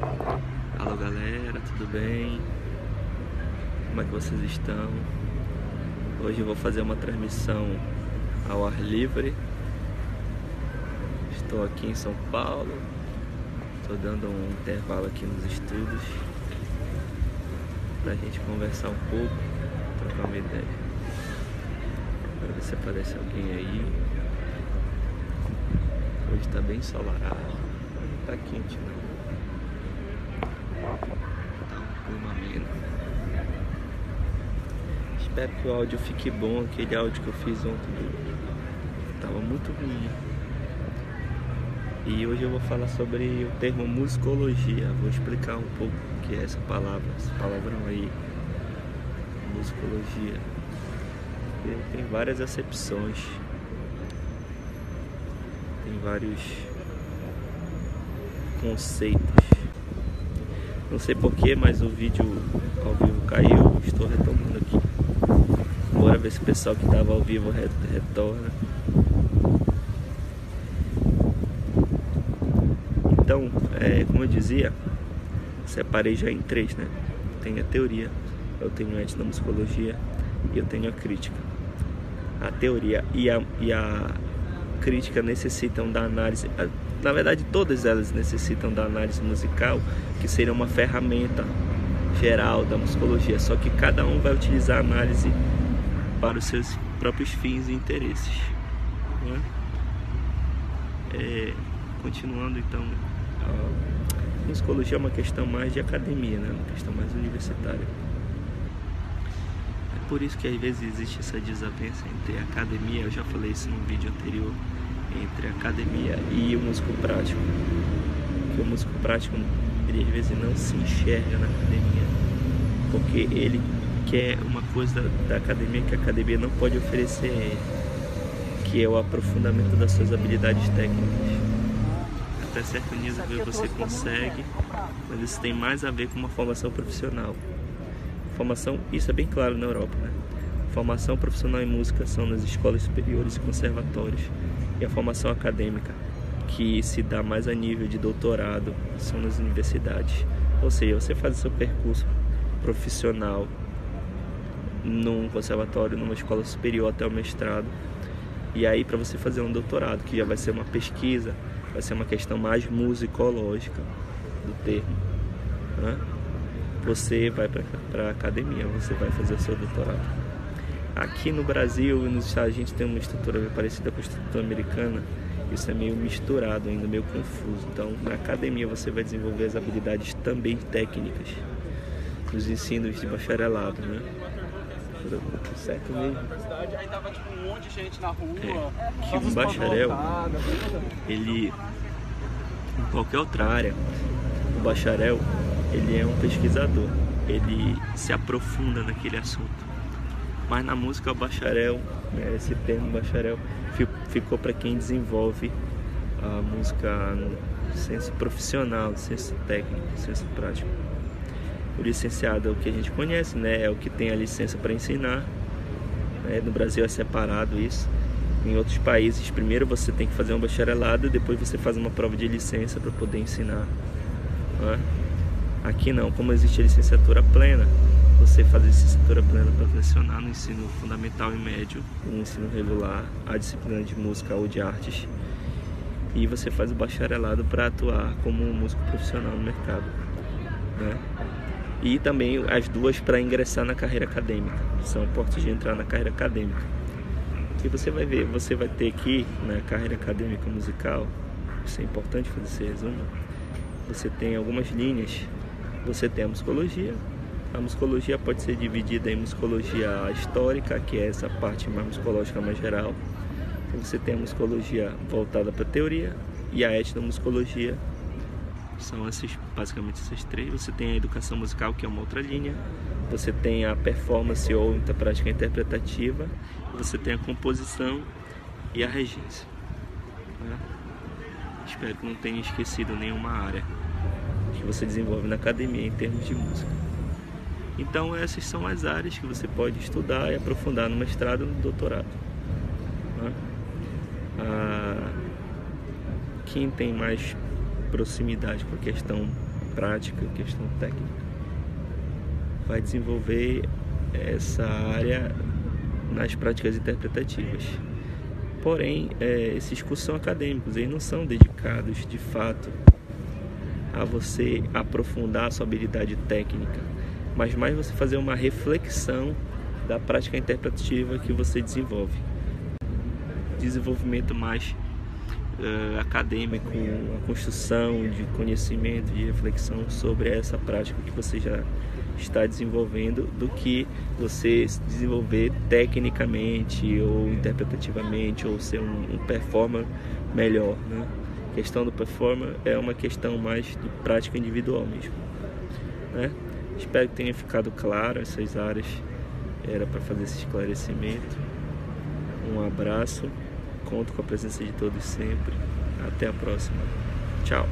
Alô galera, tudo bem? Como é que vocês estão? Hoje eu vou fazer uma transmissão ao ar livre. Estou aqui em São Paulo. Estou dando um intervalo aqui nos estudos pra gente conversar um pouco, trocar uma ideia. Para ver se aparece alguém aí. Hoje está bem ensolarado. Não tá quente não. Espero que o áudio fique bom. Aquele áudio que eu fiz ontem tava muito ruim. E hoje eu vou falar sobre o termo musicologia. Vou explicar um pouco o que é essa palavra, esse palavrão aí, musicologia. Tem várias acepções, tem vários conceitos. Não sei porquê, mas o vídeo ao vivo caiu. Estou retomando aqui. Bora ver se o pessoal que estava ao vivo retorna. Então, é, como eu dizia, separei já em três, né? Tem a teoria, eu tenho a etnomusicologia e eu tenho a crítica. A teoria e a, e a crítica necessitam da análise, na verdade todas elas necessitam da análise musical, que seria uma ferramenta geral da musicologia, só que cada um vai utilizar a análise para os seus próprios fins e interesses. Né? É, continuando então a musicologia é uma questão mais de academia, né? uma questão mais universitária. É por isso que às vezes existe essa desavença entre academia, eu já falei isso num vídeo anterior, entre a academia e o músico prático. Que o músico prático ele às vezes não se enxerga na academia, porque ele quer uma coisa da, da academia que a academia não pode oferecer a ele, que é o aprofundamento das suas habilidades técnicas até certo nível você consegue, mas isso tem mais a ver com uma formação profissional. Formação, isso é bem claro na Europa, né? Formação profissional em música são nas escolas superiores e conservatórios, e a formação acadêmica, que se dá mais a nível de doutorado, são nas universidades. Ou seja, você faz o seu percurso profissional num conservatório, numa escola superior até o mestrado, e aí para você fazer um doutorado, que já vai ser uma pesquisa, vai ser uma questão mais musicológica do termo. Né? Você vai para a academia, você vai fazer o seu doutorado. Aqui no Brasil e nos Estados Unidos a gente tem uma estrutura parecida com a estrutura americana. Isso é meio misturado ainda, meio confuso. Então, na academia você vai desenvolver as habilidades também técnicas nos ensinos de bacharelado, né? certo mesmo. Aí tava tipo um monte de gente na rua. É, que um bacharel, ele em qualquer outra área, o bacharel ele é um pesquisador, ele se aprofunda naquele assunto. Mas na música o bacharel, né, esse termo bacharel ficou para quem desenvolve a música no senso profissional, senso técnico, senso prático. O licenciado é o que a gente conhece, né? É o que tem a licença para ensinar. Né? No Brasil é separado isso. Em outros países, primeiro você tem que fazer um bacharelado, depois você faz uma prova de licença para poder ensinar. Né? Aqui não, como existe a licenciatura plena, você faz a licenciatura plena para lecionar no ensino fundamental e médio, no ensino regular, a disciplina de música ou de artes, e você faz o bacharelado para atuar como um músico profissional no mercado. Né? e também as duas para ingressar na carreira acadêmica. São portas de entrar na carreira acadêmica. E você vai ver, você vai ter aqui na carreira acadêmica musical, isso é importante fazer esse resumo. Você tem algumas linhas. Você tem a musicologia. A musicologia pode ser dividida em musicologia histórica, que é essa parte mais musicológica mais geral. Você tem a musicologia voltada para a teoria e a etnomusicologia são esses, basicamente esses três. Você tem a educação musical, que é uma outra linha. Você tem a performance ou a prática interpretativa. Você tem a composição e a regência. Né? Espero que não tenha esquecido nenhuma área que você desenvolve na academia em termos de música. Então essas são as áreas que você pode estudar e aprofundar no mestrado no doutorado. Né? Ah, quem tem mais proximidade com a questão prática, questão técnica, vai desenvolver essa área nas práticas interpretativas. Porém, é, esses cursos são acadêmicos, eles não são dedicados de fato a você aprofundar a sua habilidade técnica, mas mais você fazer uma reflexão da prática interpretativa que você desenvolve. Desenvolvimento mais uh, acadêmico, a construção de conhecimento, de reflexão sobre essa prática que você já está desenvolvendo do que você se desenvolver tecnicamente ou interpretativamente ou ser um, um performer melhor. Né? A questão do performer é uma questão mais de prática individual mesmo. Né? Espero que tenha ficado claro essas áreas. Era para fazer esse esclarecimento. Um abraço. Conto com a presença de todos sempre. Até a próxima. Tchau.